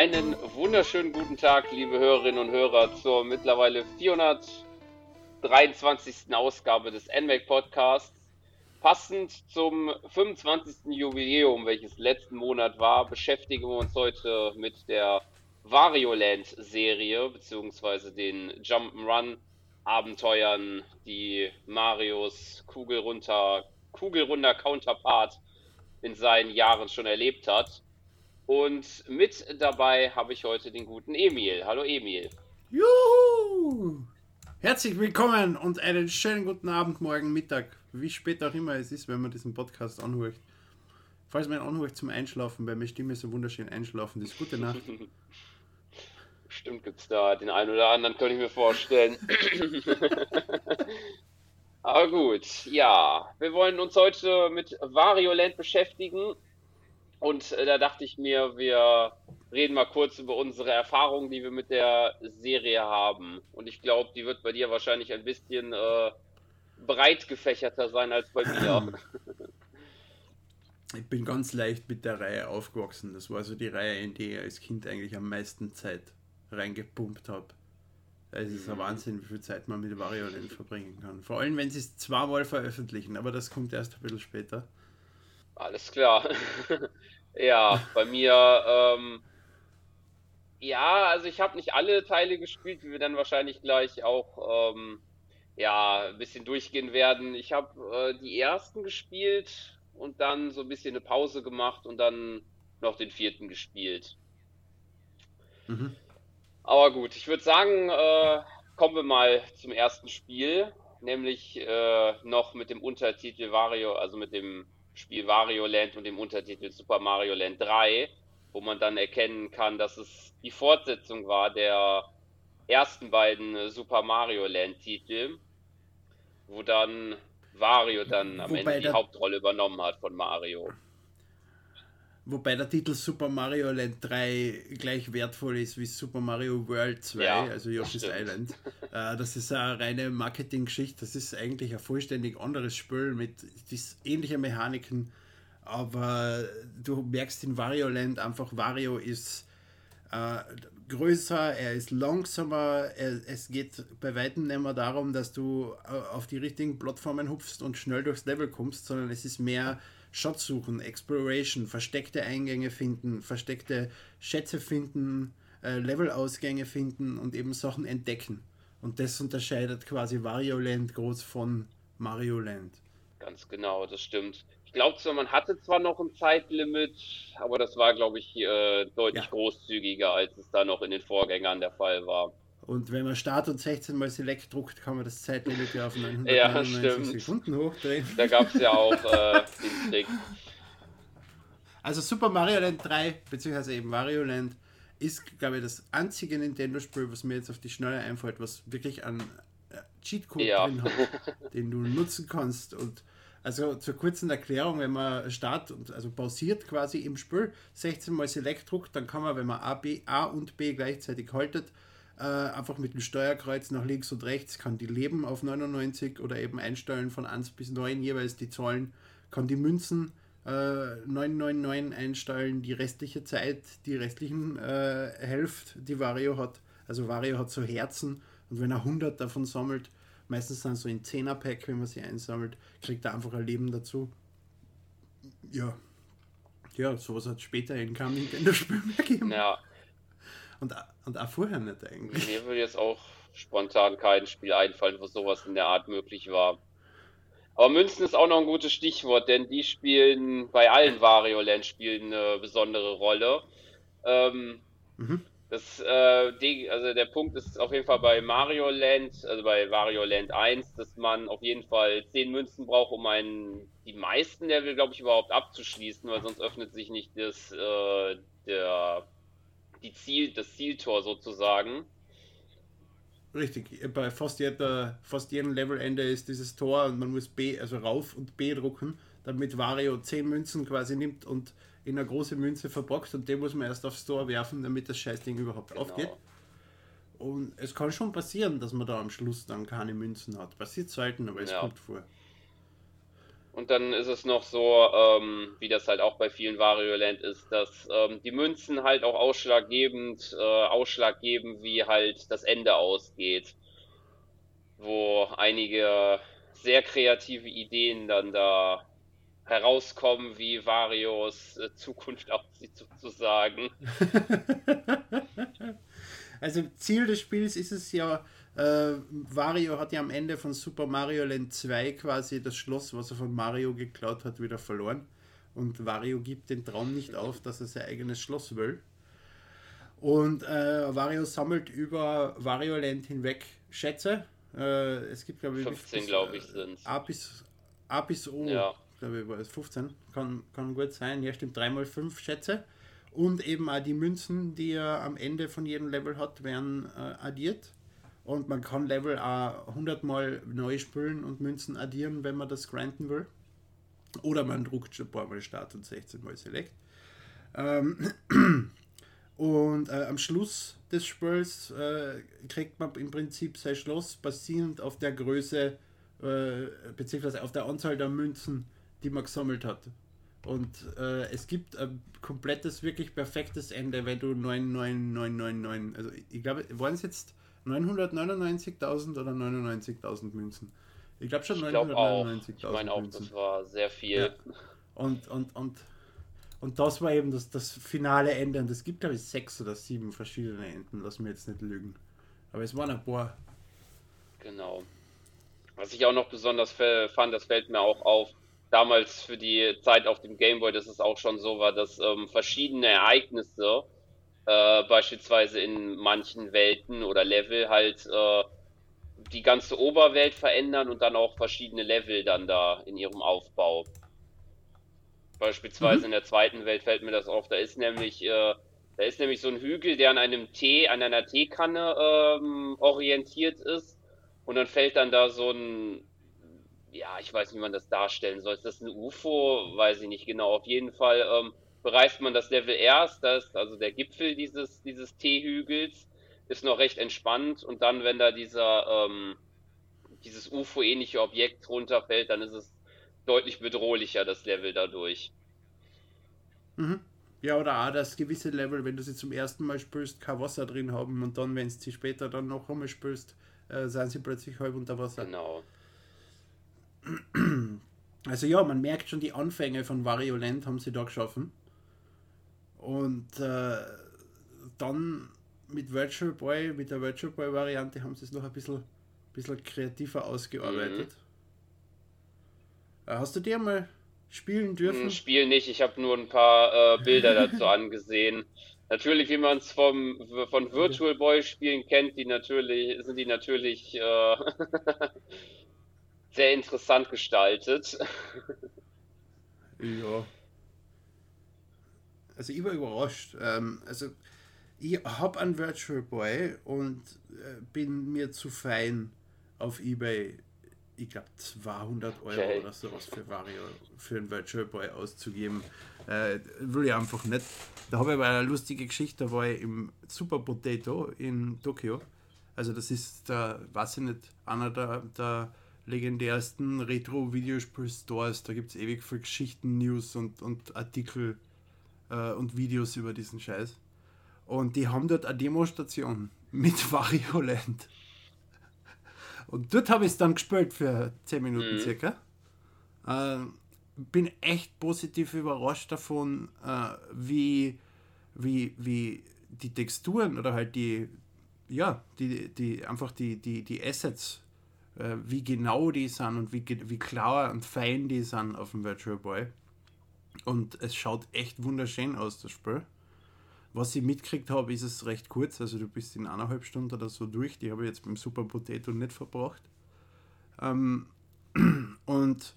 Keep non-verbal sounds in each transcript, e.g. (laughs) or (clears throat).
Einen wunderschönen guten Tag, liebe Hörerinnen und Hörer, zur mittlerweile 423. Ausgabe des NMAC Podcasts. Passend zum 25. Jubiläum, welches letzten Monat war, beschäftigen wir uns heute mit der Varioland-Serie, beziehungsweise den Jump'n'Run-Abenteuern, die Marios Kugelrunter, Kugelrunder Counterpart in seinen Jahren schon erlebt hat. Und mit dabei habe ich heute den guten Emil. Hallo Emil. Juhu! Herzlich willkommen und einen schönen guten Abend, morgen, Mittag, wie spät auch immer es ist, wenn man diesen Podcast anhört. Falls man ihn anhört zum Einschlafen, weil meine Stimme so wunderschön einschlafen ist. Gute Nacht. (laughs) Bestimmt gibt es da den einen oder anderen, könnte ich mir vorstellen. (laughs) Aber gut, ja, wir wollen uns heute mit Varioland beschäftigen und äh, da dachte ich mir, wir reden mal kurz über unsere Erfahrungen, die wir mit der Serie haben. Und ich glaube, die wird bei dir wahrscheinlich ein bisschen äh, breit gefächerter sein als bei mir. (laughs) Ich bin ganz leicht mit der Reihe aufgewachsen. Das war so die Reihe, in die ich als Kind eigentlich am meisten Zeit reingepumpt habe. Es ist ein mhm. Wahnsinn, wie viel Zeit man mit Wario Land verbringen kann. Vor allem, wenn sie es zweimal veröffentlichen, aber das kommt erst ein bisschen später. Alles klar. (laughs) ja, bei mir, ähm, ja, also ich habe nicht alle Teile gespielt, wie wir dann wahrscheinlich gleich auch ähm, ja, ein bisschen durchgehen werden. Ich habe äh, die ersten gespielt und dann so ein bisschen eine Pause gemacht und dann noch den vierten gespielt. Mhm. Aber gut, ich würde sagen, äh, kommen wir mal zum ersten Spiel, nämlich äh, noch mit dem Untertitel Vario, also mit dem Spiel Wario Land und dem Untertitel Super Mario Land 3, wo man dann erkennen kann, dass es die Fortsetzung war der ersten beiden äh, Super Mario Land Titel, wo dann Wario dann am Wobei Ende die Hauptrolle übernommen hat von Mario. Wobei der Titel Super Mario Land 3 gleich wertvoll ist wie Super Mario World 2, ja, also Yoshi's das Island. Äh, das ist eine reine Marketing-Geschichte. Das ist eigentlich ein vollständig anderes Spiel mit ähnlichen Mechaniken. Aber du merkst in Wario Land einfach, Wario ist äh, größer, er ist langsamer. Er, es geht bei weitem nicht mehr darum, dass du äh, auf die richtigen Plattformen hupfst und schnell durchs Level kommst, sondern es ist mehr Schatzsuchen, Exploration, versteckte Eingänge finden, versteckte Schätze finden, äh, Levelausgänge finden und eben Sachen entdecken. Und das unterscheidet quasi Wario Land groß von Mario Land. Ganz genau, das stimmt. Ich glaube zwar, man hatte zwar noch ein Zeitlimit, aber das war, glaube ich, äh, deutlich ja. großzügiger, als es da noch in den Vorgängern der Fall war. Und wenn man Start und 16 mal Select druckt, kann man das Zeitlimit ja auf 999 (laughs) ja, Sekunden hochdrehen. Da gab es ja auch (laughs) äh, den Trick. Also Super Mario Land 3, beziehungsweise eben Mario Land, ist, glaube ich, das einzige Nintendo-Spiel, was mir jetzt auf die Schnelle einfällt, was wirklich einen äh, Cheatcode ja. drin hat, (laughs) den du nutzen kannst. Und also zur kurzen Erklärung, wenn man Start und also pausiert quasi im Spiel, 16 mal Select druckt, dann kann man, wenn man A, B, A und B gleichzeitig haltet, äh, einfach mit dem Steuerkreuz nach links und rechts, kann die Leben auf 99 oder eben einstellen von 1 bis 9 jeweils die Zahlen, kann die Münzen äh, 999 einstellen, die restliche Zeit, die restlichen äh, Hälfte, die Vario hat. Also Vario hat so Herzen und wenn er 100 davon sammelt, meistens dann so in 10er Pack, wenn man sie einsammelt, kriegt er einfach ein Leben dazu. Ja. Ja, sowas hat später in keinem Nintendo-Spiel mehr gegeben. Ja, und, und auch vorher nicht eigentlich. Mir würde jetzt auch spontan kein Spiel einfallen, wo sowas in der Art möglich war. Aber Münzen ist auch noch ein gutes Stichwort, denn die spielen bei allen Wario Land Spielen eine besondere Rolle. Ähm, mhm. Das, äh, also der Punkt ist auf jeden Fall bei Mario Land, also bei Wario Land 1, dass man auf jeden Fall 10 Münzen braucht, um einen, die meisten Level, glaube ich, überhaupt abzuschließen, weil sonst öffnet sich nicht das, äh, der die Ziel, das Zieltor sozusagen. Richtig, bei fast, jeder, fast jedem Levelende ist dieses Tor und man muss B, also rauf und B drucken, damit Wario 10 Münzen quasi nimmt und in eine große Münze verpackt und den muss man erst aufs Tor werfen, damit das Scheißding überhaupt genau. aufgeht. Und es kann schon passieren, dass man da am Schluss dann keine Münzen hat. Passiert selten, aber es ja. kommt vor. Und dann ist es noch so, ähm, wie das halt auch bei vielen Wario Land ist, dass ähm, die Münzen halt auch ausschlaggebend, äh, Ausschlag wie halt das Ende ausgeht. Wo einige sehr kreative Ideen dann da herauskommen, wie Varios äh, Zukunft (laughs) aussieht, sozusagen. (laughs) also Ziel des Spiels ist es ja, äh, Wario hat ja am Ende von Super Mario Land 2 quasi das Schloss, was er von Mario geklaut hat, wieder verloren. Und Wario gibt den Traum nicht auf, dass er sein eigenes Schloss will. Und äh, Wario sammelt über Wario Land hinweg Schätze. Äh, es gibt, glaube ich, 15, glaube ich, sind A bis, A bis O, ja. glaube ich, war es 15. Kann, kann gut sein. Ja, stimmt, 3 mal 5 Schätze. Und eben auch die Münzen, die er am Ende von jedem Level hat, werden äh, addiert. Und man kann Level auch 100 Mal neu spielen und Münzen addieren, wenn man das grinden will. Oder man druckt schon ein paar Mal Start und 16 Mal Select. Ähm, (clears throat) und äh, am Schluss des Spiels äh, kriegt man im Prinzip sein Schloss basierend auf der Größe äh, beziehungsweise auf der Anzahl der Münzen, die man gesammelt hat. Und äh, es gibt ein komplettes, wirklich perfektes Ende, wenn du 99999, also ich glaube, waren es jetzt 999.000 oder 99.000 Münzen? Ich glaube schon 999.000 Ich meine auch, Münzen. das war sehr viel. Ja. Und, und, und, und das war eben das, das finale Ende. Und es gibt, glaube ich, sechs oder sieben verschiedene Enden, lass mir jetzt nicht lügen. Aber es waren ein paar. Genau. Was ich auch noch besonders fand, das fällt mir auch auf, damals für die Zeit auf dem Gameboy, dass es auch schon so war, dass ähm, verschiedene Ereignisse äh, beispielsweise in manchen Welten oder Level halt äh, die ganze Oberwelt verändern und dann auch verschiedene Level dann da in ihrem Aufbau. Beispielsweise mhm. in der zweiten Welt fällt mir das auf. Da ist nämlich, äh, da ist nämlich so ein Hügel, der an einem Tee, an einer Teekanne ähm, orientiert ist. Und dann fällt dann da so ein, ja, ich weiß nicht, wie man das darstellen soll. Ist das ein UFO? Weiß ich nicht genau. Auf jeden Fall ähm, bereist man das Level erst, das, also der Gipfel dieses, dieses T-Hügels ist noch recht entspannt und dann, wenn da dieser, ähm, dieses UFO-ähnliche Objekt runterfällt, dann ist es deutlich bedrohlicher, das Level dadurch. Mhm. Ja, oder auch das gewisse Level, wenn du sie zum ersten Mal spürst, kein Wasser drin haben und dann, wenn du sie später dann noch einmal spürst, äh, sind sie plötzlich halb unter Wasser. Genau. Also ja, man merkt schon, die Anfänge von Wario Land haben sie da geschaffen. Und äh, dann mit Virtual Boy, mit der Virtual Boy Variante haben sie es noch ein bisschen, bisschen kreativer ausgearbeitet. Mhm. Äh, hast du dir mal spielen dürfen? Hm, spielen nicht, ich habe nur ein paar äh, Bilder dazu (laughs) angesehen. Natürlich, wie man es vom von Virtual Boy Spielen kennt, die natürlich sind die natürlich äh, (laughs) sehr interessant gestaltet. ja also ich war überrascht. Ähm, also ich habe einen Virtual Boy und äh, bin mir zu fein auf Ebay, ich glaube 200 Euro okay. oder sowas für Vario, für einen Virtual Boy auszugeben. Äh, will ich einfach nicht. Da habe ich aber eine lustige Geschichte, da war ich im Super Potato in Tokio. Also das ist der, weiß ich nicht, einer der, der legendärsten Retro-Videospiel-Stores. Da gibt es ewig viel Geschichten, News und, und Artikel äh, und Videos über diesen Scheiß. Und die haben dort eine Demostation (laughs) mit Wario Land. Und dort habe ich es dann gespielt für 10 Minuten mhm. circa. Äh, bin echt positiv überrascht davon, äh, wie, wie, wie die Texturen oder halt die, ja, die, die, einfach die, die, die Assets, äh, wie genau die sind und wie, wie klar und fein die sind auf dem Virtual Boy. Und es schaut echt wunderschön aus, das Spiel. Was ich mitgekriegt habe, ist es recht kurz. Also du bist in eineinhalb Stunden oder so durch. Die habe ich jetzt beim Super Potato nicht verbracht. Ähm, (clears throat) und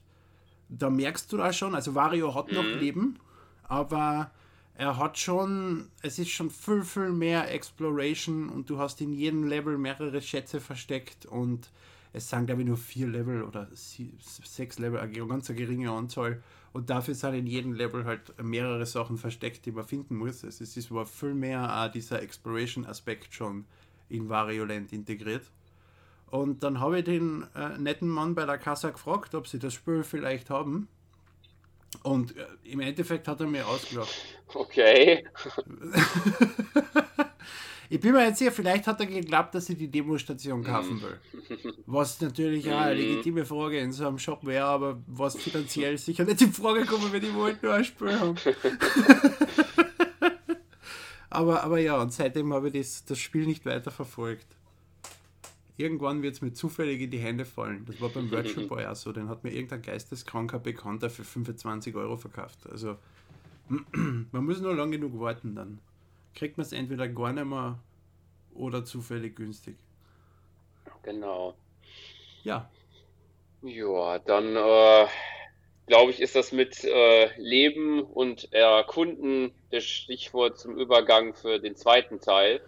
da merkst du da schon, also Wario hat noch mhm. Leben, aber er hat schon, es ist schon viel, viel mehr Exploration und du hast in jedem Level mehrere Schätze versteckt und es sind glaube ich nur vier Level oder sechs Level, eine ganz eine geringe Anzahl und dafür sind in jedem Level halt mehrere Sachen versteckt, die man finden muss. Es ist aber viel mehr auch dieser Exploration-Aspekt schon in Wario Land integriert. Und dann habe ich den äh, netten Mann bei der Kasse gefragt, ob sie das Spiel vielleicht haben. Und äh, im Endeffekt hat er mir ausgelacht. Okay. (laughs) ich bin mir jetzt sicher, vielleicht hat er geglaubt, dass ich die Demostation kaufen will. Was natürlich auch eine legitime Frage in so einem Shop wäre, aber was finanziell sicher nicht in Frage kommt, wenn ich wollte nur ein Spiel haben. (laughs) aber, aber ja, und seitdem habe ich das, das Spiel nicht weiter verfolgt. Irgendwann wird es mir zufällig in die Hände fallen. Das war beim Virtual Boy auch so. Den hat mir irgendein geisteskranker Bekannter für 25 Euro verkauft. Also, (clears throat) man muss nur lang genug warten, dann kriegt man es entweder gar nicht mehr oder zufällig günstig. Genau. Ja. Ja, dann äh, glaube ich, ist das mit äh, Leben und Erkunden das Stichwort zum Übergang für den zweiten Teil.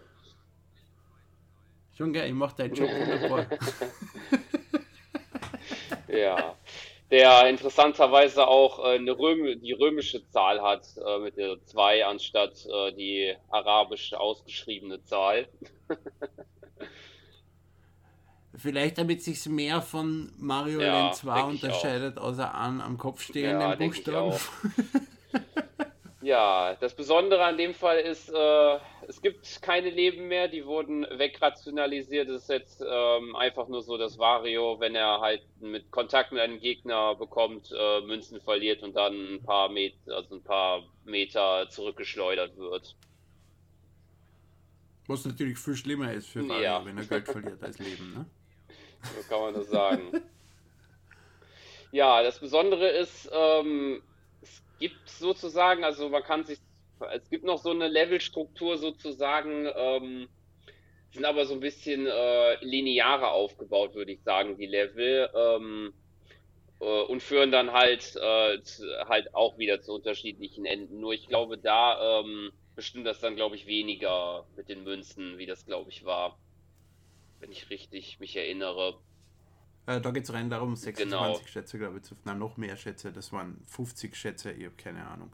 Schon geil, ich mache deinen Job wunderbar. (laughs) ja. Der interessanterweise auch äh, eine Röm die römische Zahl hat, äh, mit der 2 anstatt äh, die arabisch ausgeschriebene Zahl. (laughs) Vielleicht damit sich mehr von Mario ja, Land 2 unterscheidet, außer an am Kopf stehenden ja, Buchstaben. (laughs) Ja, das Besondere an dem Fall ist, äh, es gibt keine Leben mehr, die wurden wegrationalisiert. Es ist jetzt ähm, einfach nur so, dass Wario, wenn er halt mit Kontakt mit einem Gegner bekommt, äh, Münzen verliert und dann ein paar Meter, also ein paar Meter zurückgeschleudert wird. Was natürlich viel schlimmer ist für Wario, ja. wenn er Geld verliert als Leben, ne? (laughs) So kann man das sagen. ja, das Besondere ist, ähm, gibt sozusagen, also man kann sich, es gibt noch so eine Levelstruktur sozusagen, ähm, sind aber so ein bisschen äh, linearer aufgebaut, würde ich sagen, die Level. Ähm, äh, und führen dann halt, äh, halt auch wieder zu unterschiedlichen Enden. Nur ich glaube, da ähm, bestimmt das dann, glaube ich, weniger mit den Münzen, wie das, glaube ich, war. Wenn ich richtig mich erinnere. Äh, da geht es rein darum, 26 genau. Schätze, glaube ich, nein, noch mehr Schätze, das waren 50 Schätze, ich habe keine Ahnung.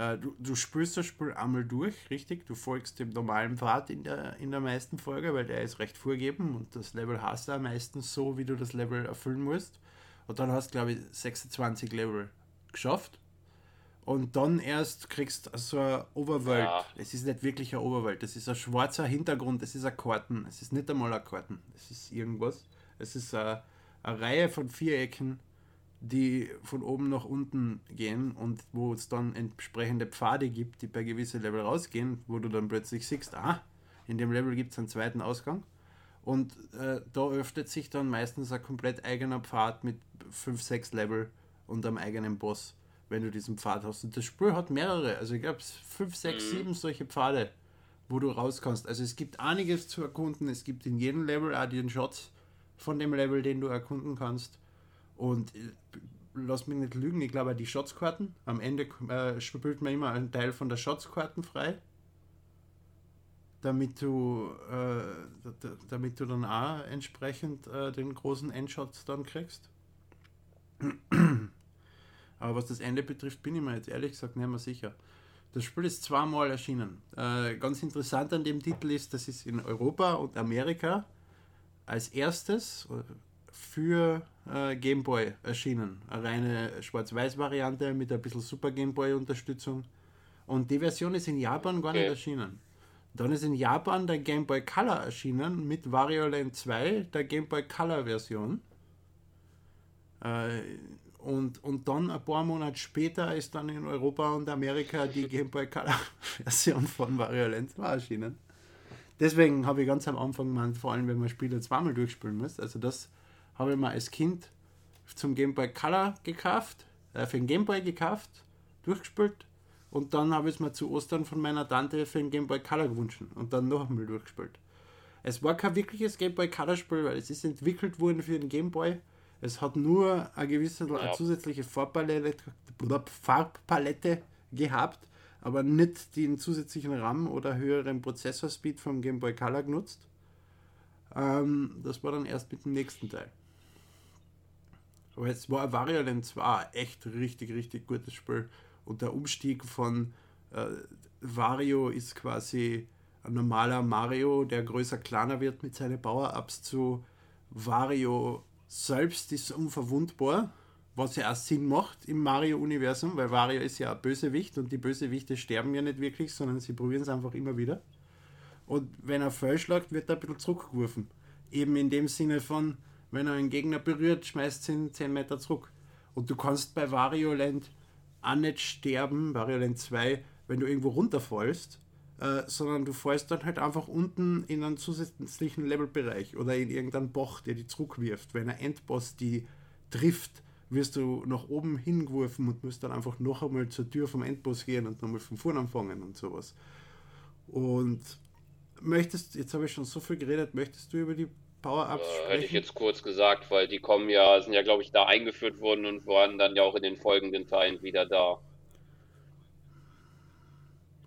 Äh, du, du spürst das Spiel einmal durch, richtig? Du folgst dem normalen Pfad in der, in der meisten Folge, weil der ist recht vorgegeben und das Level hast du meistens so, wie du das Level erfüllen musst. Und dann hast du, glaube ich, 26 Level geschafft. Und dann erst kriegst du so eine Overworld. Ja. Es ist nicht wirklich eine Overworld, es ist ein schwarzer Hintergrund, es ist ein Karten, es ist nicht einmal ein Karten, es ist irgendwas. Es ist ein eine Reihe von Vierecken, die von oben nach unten gehen und wo es dann entsprechende Pfade gibt, die bei gewissen Level rausgehen, wo du dann plötzlich siehst, ah, in dem Level gibt es einen zweiten Ausgang. Und äh, da öffnet sich dann meistens ein komplett eigener Pfad mit 5, 6 Level und einem eigenen Boss, wenn du diesen Pfad hast. Und das Spiel hat mehrere, also ich glaube 5, 6, 7 solche Pfade, wo du raus kannst. Also es gibt einiges zu erkunden, es gibt in jedem Level auch den Shots, von dem Level, den du erkunden kannst. Und äh, lass mich nicht lügen, ich glaube, die Schatzkarten, am Ende äh, spielt man immer einen Teil von der Schatzkarten frei, damit du, äh, damit du dann auch entsprechend äh, den großen Endshot dann kriegst. Aber was das Ende betrifft, bin ich mir jetzt ehrlich gesagt nicht mehr sicher. Das Spiel ist zweimal erschienen. Äh, ganz interessant an dem Titel ist, das ist in Europa und Amerika als erstes für äh, Game Boy erschienen. Eine reine Schwarz-Weiß-Variante mit ein bisschen Super Game Boy-Unterstützung. Und die Version ist in Japan gar nicht erschienen. Dann ist in Japan der Game Boy Color erschienen mit Wario Land 2, der Game Boy Color Version. Äh, und, und dann ein paar Monate später ist dann in Europa und Amerika die (laughs) Game Boy Color (laughs) Version von Wario Land 2 erschienen. Deswegen habe ich ganz am Anfang gemeint, vor allem wenn man Spiele zweimal durchspielen muss. Also das habe ich mir als Kind zum Game Boy Color gekauft, äh, für den Game Boy gekauft, durchgespielt und dann habe ich es mir zu Ostern von meiner Tante für den Game Boy Color gewünscht und dann noch einmal durchgespielt. Es war kein wirkliches Game Boy Color Spiel, weil es ist entwickelt worden für den Game Boy. Es hat nur eine gewisse ja. eine zusätzliche Farbpalette, Farbpalette gehabt aber nicht den zusätzlichen RAM oder höheren Prozessorspeed vom Game Boy Color genutzt. Ähm, das war dann erst mit dem nächsten Teil. Aber es war Variant 2 echt richtig, richtig gutes Spiel. Und der Umstieg von äh, Wario ist quasi ein normaler Mario, der größer, kleiner wird mit seinen Power-Ups zu Wario selbst ist unverwundbar, was ja auch Sinn macht im Mario-Universum, weil Wario ist ja ein Bösewicht und die Bösewichte sterben ja nicht wirklich, sondern sie probieren es einfach immer wieder. Und wenn er fehlschlägt, wird er ein bisschen zurückgeworfen. Eben in dem Sinne von, wenn er einen Gegner berührt, schmeißt ihn 10 Meter zurück. Und du kannst bei Wario Land auch nicht sterben, Wario Land 2, wenn du irgendwo runterfallst, äh, sondern du fällst dann halt einfach unten in einen zusätzlichen Levelbereich oder in irgendeinen Bach, der die zurückwirft. Wenn ein Endboss die trifft, wirst du nach oben hingeworfen und musst dann einfach noch einmal zur Tür vom Endboss gehen und nochmal von vorne anfangen und sowas. Und möchtest, jetzt habe ich schon so viel geredet, möchtest du über die Power-Ups äh, Hätte ich jetzt kurz gesagt, weil die kommen ja, sind ja glaube ich da eingeführt worden und waren dann ja auch in den folgenden Teilen wieder da.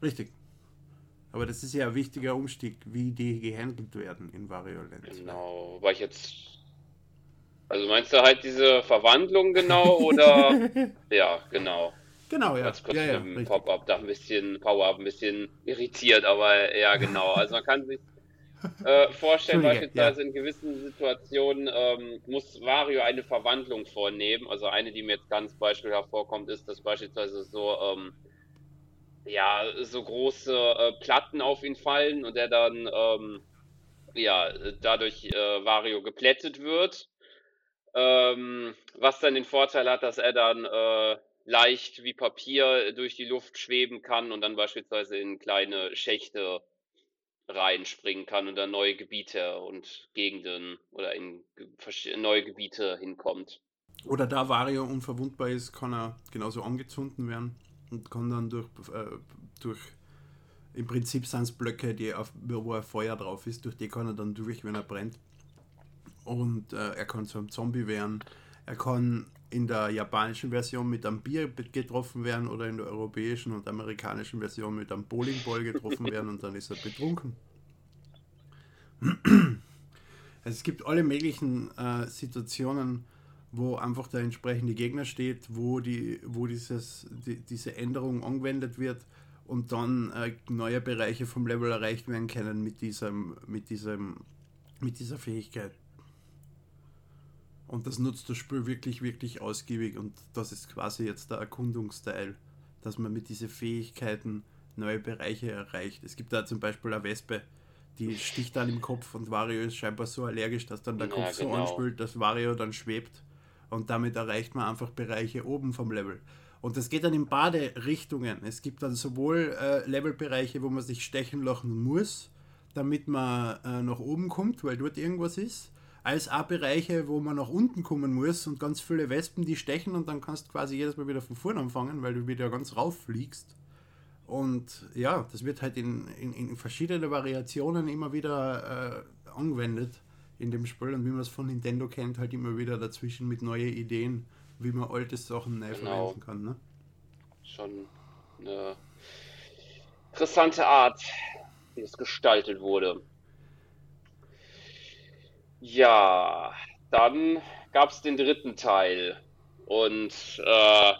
Richtig. Aber das ist ja ein wichtiger Umstieg, wie die gehandelt werden in Variolent. Genau, weil ich jetzt. Also meinst du halt diese Verwandlung genau oder? (laughs) ja, genau. Genau, ja. Ganz kurz ja, dem Pop-Up da ein bisschen, Power-Up ein bisschen irritiert, aber ja, genau. Also man kann sich äh, vorstellen, beispielsweise ja. in gewissen Situationen ähm, muss Wario eine Verwandlung vornehmen. Also eine, die mir jetzt ganz beispielhaft vorkommt, ist, dass beispielsweise so ähm, ja, so große äh, Platten auf ihn fallen und er dann ähm, ja, dadurch äh, Wario geplättet wird. Ähm, was dann den Vorteil hat, dass er dann äh, leicht wie Papier durch die Luft schweben kann und dann beispielsweise in kleine Schächte reinspringen kann und dann neue Gebiete und Gegenden oder in neue Gebiete hinkommt. Oder da Wario unverwundbar ist, kann er genauso angezündet werden und kann dann durch, äh, durch im Prinzip sind es Blöcke, die auf, wo ein Feuer drauf ist, durch die kann er dann durch, wenn er brennt. Und äh, er kann zu einem Zombie werden. Er kann in der japanischen Version mit einem Bier getroffen werden oder in der europäischen und amerikanischen Version mit einem Bowlingball getroffen werden und dann ist er betrunken. Also es gibt alle möglichen äh, Situationen, wo einfach der entsprechende Gegner steht, wo, die, wo dieses, die, diese Änderung angewendet wird und dann äh, neue Bereiche vom Level erreicht werden können mit, diesem, mit, diesem, mit dieser Fähigkeit. Und das nutzt das Spiel wirklich, wirklich ausgiebig und das ist quasi jetzt der Erkundungsteil, dass man mit diesen Fähigkeiten neue Bereiche erreicht. Es gibt da zum Beispiel eine Wespe, die sticht dann im Kopf und Wario ist scheinbar so allergisch, dass dann der ja, Kopf genau. so anspült, dass Wario dann schwebt und damit erreicht man einfach Bereiche oben vom Level. Und das geht dann in beide Richtungen. Es gibt dann sowohl äh, Levelbereiche, wo man sich stechen lassen muss, damit man äh, nach oben kommt, weil dort irgendwas ist, als auch Bereiche, wo man nach unten kommen muss und ganz viele Wespen, die stechen und dann kannst du quasi jedes Mal wieder von vorne anfangen, weil du wieder ganz rauf fliegst. Und ja, das wird halt in, in, in verschiedene Variationen immer wieder äh, angewendet in dem Spiel und wie man es von Nintendo kennt, halt immer wieder dazwischen mit neuen Ideen, wie man alte Sachen neu genau. verwenden kann. Ne? Schon eine interessante Art, wie es gestaltet wurde. Ja, dann gab es den dritten Teil. Und äh,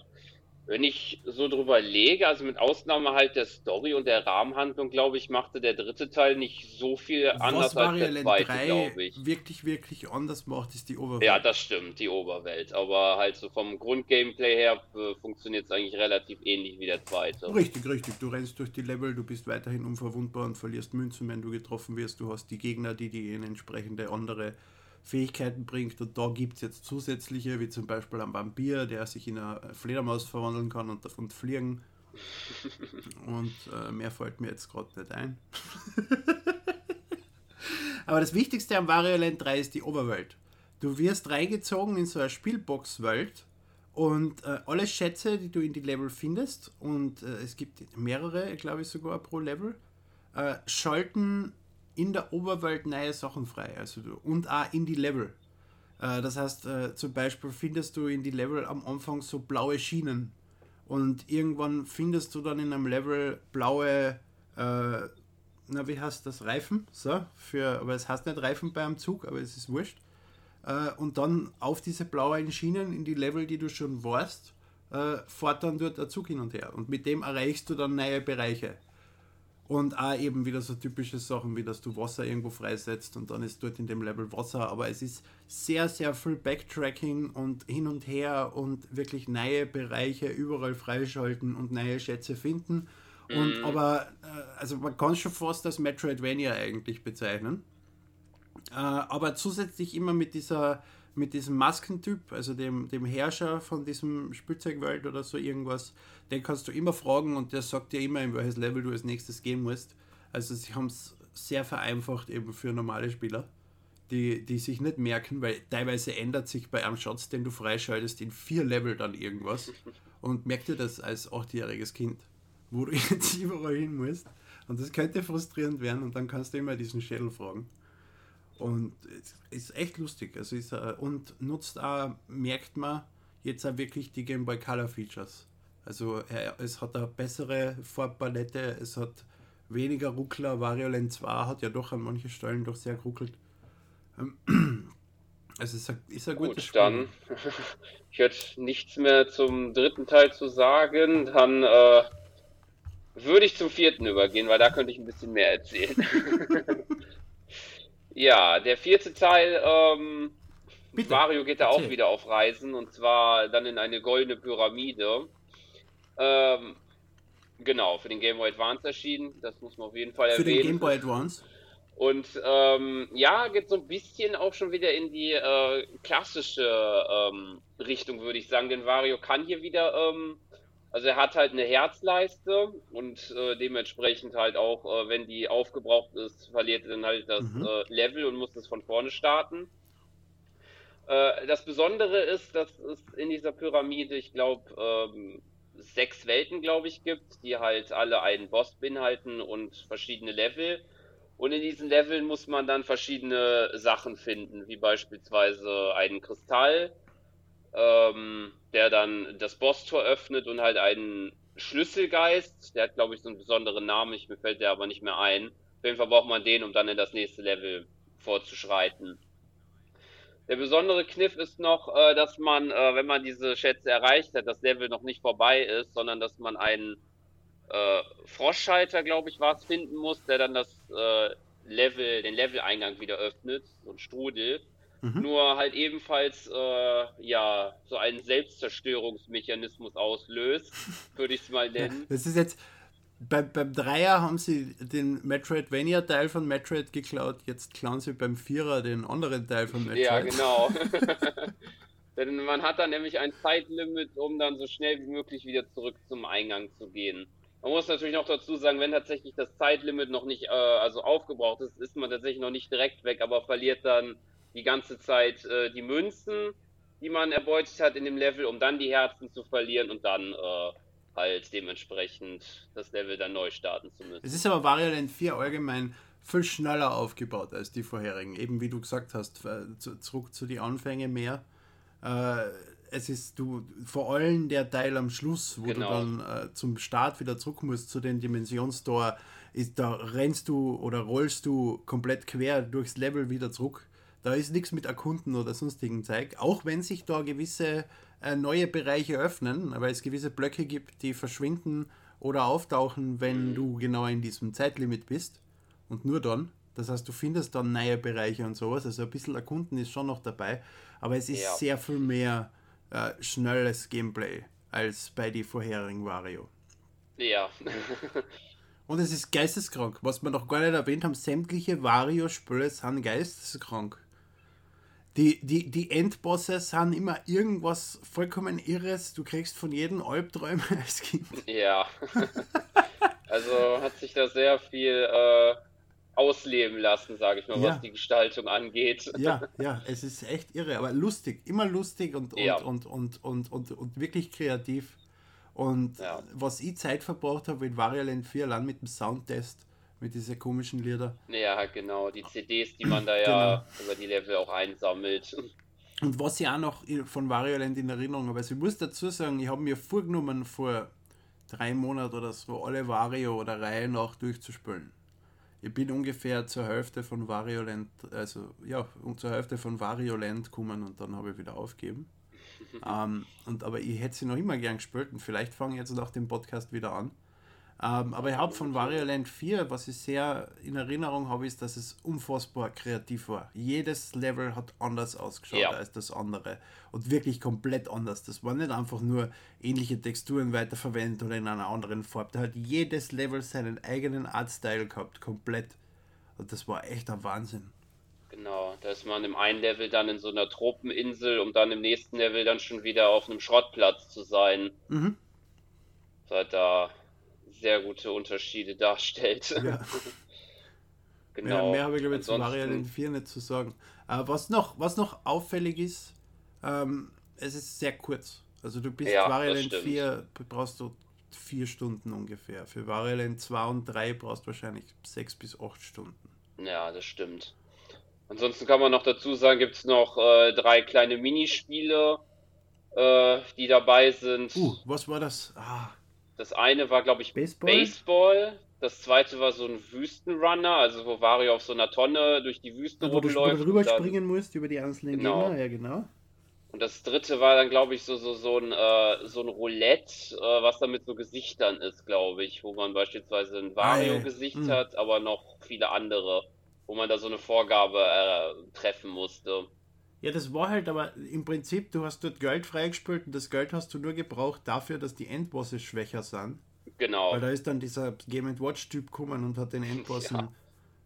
wenn ich so drüber lege, also mit Ausnahme halt der Story und der Rahmenhandlung, glaube ich, machte der dritte Teil nicht so viel anders als der zweite, glaube ich. Wirklich, wirklich anders macht, ist die Oberwelt. Ja, das stimmt, die Oberwelt. Aber halt so vom Grundgameplay her äh, funktioniert es eigentlich relativ ähnlich wie der zweite. Richtig, richtig. Du rennst durch die Level, du bist weiterhin unverwundbar und verlierst Münzen, wenn du getroffen wirst. Du hast die Gegner, die die in entsprechende andere Fähigkeiten bringt. Und da gibt es jetzt zusätzliche, wie zum Beispiel ein Vampir, der sich in eine Fledermaus verwandeln kann und davon fliegen. Und äh, mehr fällt mir jetzt gerade nicht ein. (laughs) Aber das Wichtigste am Wario Land 3 ist die Oberwelt. Du wirst reingezogen in so eine Spielbox-Welt und äh, alle Schätze, die du in die Level findest, und äh, es gibt mehrere, glaube ich sogar pro Level, äh, schalten in der Oberwelt neue Sachen frei. Also und auch in die Level. Äh, das heißt, äh, zum Beispiel findest du in die Level am Anfang so blaue Schienen. Und irgendwann findest du dann in einem Level blaue, äh, na wie heißt das, Reifen? So, für, aber es heißt nicht Reifen bei einem Zug, aber es ist wurscht. Äh, und dann auf diese blauen Schienen in die Level, die du schon warst, äh, fährt dann dort der Zug hin und her. Und mit dem erreichst du dann neue Bereiche. Und auch eben wieder so typische Sachen, wie dass du Wasser irgendwo freisetzt und dann ist dort in dem Level Wasser. Aber es ist sehr, sehr viel Backtracking und hin und her und wirklich neue Bereiche überall freischalten und neue Schätze finden. Und mhm. aber, äh, also man kann schon fast das Metroidvania eigentlich bezeichnen. Äh, aber zusätzlich immer mit dieser mit diesem Maskentyp, also dem, dem Herrscher von diesem Spielzeugwelt oder so irgendwas, den kannst du immer fragen und der sagt dir immer, in welches Level du als nächstes gehen musst. Also sie haben es sehr vereinfacht eben für normale Spieler, die, die sich nicht merken, weil teilweise ändert sich bei einem Schatz, den du freischaltest, in vier Level dann irgendwas. Und merkt dir das als achtjähriges Kind, wo du (laughs) jetzt überall hin musst. Und das könnte frustrierend werden und dann kannst du immer diesen Schädel fragen. Und es ist echt lustig. Also ist, und nutzt auch, merkt man, jetzt auch wirklich die Game Boy Color Features. Also es hat eine bessere Farbpalette, es hat weniger Ruckler. Wario Land 2 hat ja doch an manchen Stellen doch sehr geruckelt. (clears throat) Also es ist ein, ist ein Gut, Spiel. dann (laughs) ich hätte nichts mehr zum dritten Teil zu sagen. Dann äh, würde ich zum vierten übergehen, weil da könnte ich ein bisschen mehr erzählen. (laughs) (laughs) Ja, der vierte Teil, ähm, Bitte, Mario geht da auch wieder auf Reisen und zwar dann in eine goldene Pyramide. Ähm, genau, für den Game Boy Advance erschienen, das muss man auf jeden Fall erwähnen. Für den Game Boy Advance? Und ähm, ja, geht so ein bisschen auch schon wieder in die äh, klassische ähm, Richtung, würde ich sagen, denn Wario kann hier wieder ähm, also er hat halt eine Herzleiste und äh, dementsprechend halt auch, äh, wenn die aufgebraucht ist, verliert er dann halt das mhm. äh, Level und muss das von vorne starten. Äh, das Besondere ist, dass es in dieser Pyramide, ich glaube, ähm, sechs Welten, glaube ich, gibt, die halt alle einen Boss beinhalten und verschiedene Level. Und in diesen Leveln muss man dann verschiedene Sachen finden, wie beispielsweise einen Kristall, ähm, der dann das Bosstor öffnet und halt einen Schlüsselgeist, der hat glaube ich so einen besonderen Namen, ich, mir fällt der aber nicht mehr ein. Auf jeden Fall braucht man den, um dann in das nächste Level vorzuschreiten. Der besondere Kniff ist noch, äh, dass man, äh, wenn man diese Schätze erreicht hat, das Level noch nicht vorbei ist, sondern dass man einen äh, Froschschalter, glaube ich, war finden muss, der dann das äh, Level, den Leveleingang wieder öffnet, so ein Strudel. Mhm. Nur halt ebenfalls äh, ja so einen Selbstzerstörungsmechanismus auslöst, (laughs) würde ich es mal nennen. Ja, das ist jetzt beim, beim Dreier haben sie den Metroidvania-Teil von Metroid geklaut, jetzt klauen sie beim Vierer den anderen Teil von Metroid. Ja, genau. (laughs) Denn man hat dann nämlich ein Zeitlimit, um dann so schnell wie möglich wieder zurück zum Eingang zu gehen. Man muss natürlich noch dazu sagen, wenn tatsächlich das Zeitlimit noch nicht äh, also aufgebraucht ist, ist man tatsächlich noch nicht direkt weg, aber verliert dann die ganze Zeit äh, die Münzen, die man erbeutet hat in dem Level, um dann die Herzen zu verlieren und dann äh, halt dementsprechend das Level dann neu starten zu müssen. Es ist aber Variant 4 allgemein viel schneller aufgebaut als die vorherigen. Eben wie du gesagt hast, äh, zurück zu den Anfängen mehr. Äh, es ist du vor allem der Teil am Schluss, wo genau. du dann äh, zum Start wieder zurück musst zu den Dimensionstor, ist da rennst du oder rollst du komplett quer durchs Level wieder zurück. Da ist nichts mit Erkunden oder sonstigen Zeug, auch wenn sich da gewisse äh, neue Bereiche öffnen, weil es gewisse Blöcke gibt, die verschwinden oder auftauchen, wenn mhm. du genau in diesem Zeitlimit bist. Und nur dann. Das heißt, du findest dann neue Bereiche und sowas. Also ein bisschen Erkunden ist schon noch dabei. Aber es ist ja. sehr viel mehr äh, schnelles Gameplay als bei die vorherigen Wario. Ja. (laughs) und es ist geisteskrank. Was wir noch gar nicht erwähnt haben, sämtliche Wario-Spiele sind geisteskrank. Die, die, die Endbosse sind immer irgendwas vollkommen Irres. Du kriegst von jedem Albträume (laughs) als Kind. Ja. (laughs) also hat sich da sehr viel äh, ausleben lassen, sage ich mal, ja. was die Gestaltung angeht. Ja, (laughs) ja, es ist echt irre, aber lustig, immer lustig und, und, ja. und, und, und, und, und, wirklich kreativ. Und ja. was ich Zeit verbraucht habe in Variant 4 allein mit dem Soundtest, mit diesen komischen Lieder. Ja, genau, die CDs, die man da (clears throat) ja genau. über die Level auch einsammelt. (laughs) Und was ich auch noch von Wario Land in Erinnerung habe, also ich muss dazu sagen, ich habe mir vorgenommen, vor drei Monaten oder so alle Wario oder Reihe nach durchzuspielen. Ich bin ungefähr zur Hälfte von Wario Land, also ja, zur Hälfte von Wario Land gekommen und dann habe ich wieder aufgegeben. (laughs) ähm, und, aber ich hätte sie noch immer gern gespielt und vielleicht fange ich jetzt nach dem Podcast wieder an. Ähm, aber ich habe von Wario Land 4, was ich sehr in Erinnerung habe, ist, dass es unfassbar kreativ war. Jedes Level hat anders ausgeschaut ja. als das andere. Und wirklich komplett anders. Das war nicht einfach nur ähnliche Texturen weiterverwendet oder in einer anderen Farbe. Da hat jedes Level seinen eigenen Artstyle gehabt, komplett. Und das war echt ein Wahnsinn. Genau, da ist man im einen Level dann in so einer Tropeninsel, um dann im nächsten Level dann schon wieder auf einem Schrottplatz zu sein. Mhm. Seit da sehr gute Unterschiede darstellt. Ja. (laughs) genau. Mehr, mehr habe ich glaube ich zu Variante 4 nicht zu sagen. Äh, was, noch, was noch auffällig ist, ähm, es ist sehr kurz. Also du bist ja, Variant 4, brauchst du vier Stunden ungefähr. Für Variant 2 und 3 brauchst du wahrscheinlich sechs bis acht Stunden. Ja, das stimmt. Ansonsten kann man noch dazu sagen, gibt es noch äh, drei kleine Minispiele, äh, die dabei sind. Uh, was war das? Ah. Das eine war, glaube ich, Baseball? Baseball. Das zweite war so ein Wüstenrunner, also wo Wario auf so einer Tonne durch die Wüste ja, rumläuft. Wo du drüber springen musst über die einzelnen genau. Gegner, ja genau. Und das dritte war dann, glaube ich, so, so, so, ein, äh, so ein Roulette, äh, was dann mit so Gesichtern ist, glaube ich, wo man beispielsweise ein Wario-Gesicht ah, ja. hat, aber noch viele andere wo man da so eine Vorgabe äh, treffen musste. Ja, das war halt, aber im Prinzip, du hast dort Geld freigespielt und das Geld hast du nur gebraucht dafür, dass die Endbosse schwächer sind. Genau. Weil da ist dann dieser Game Watch-Typ gekommen und hat den Endbossen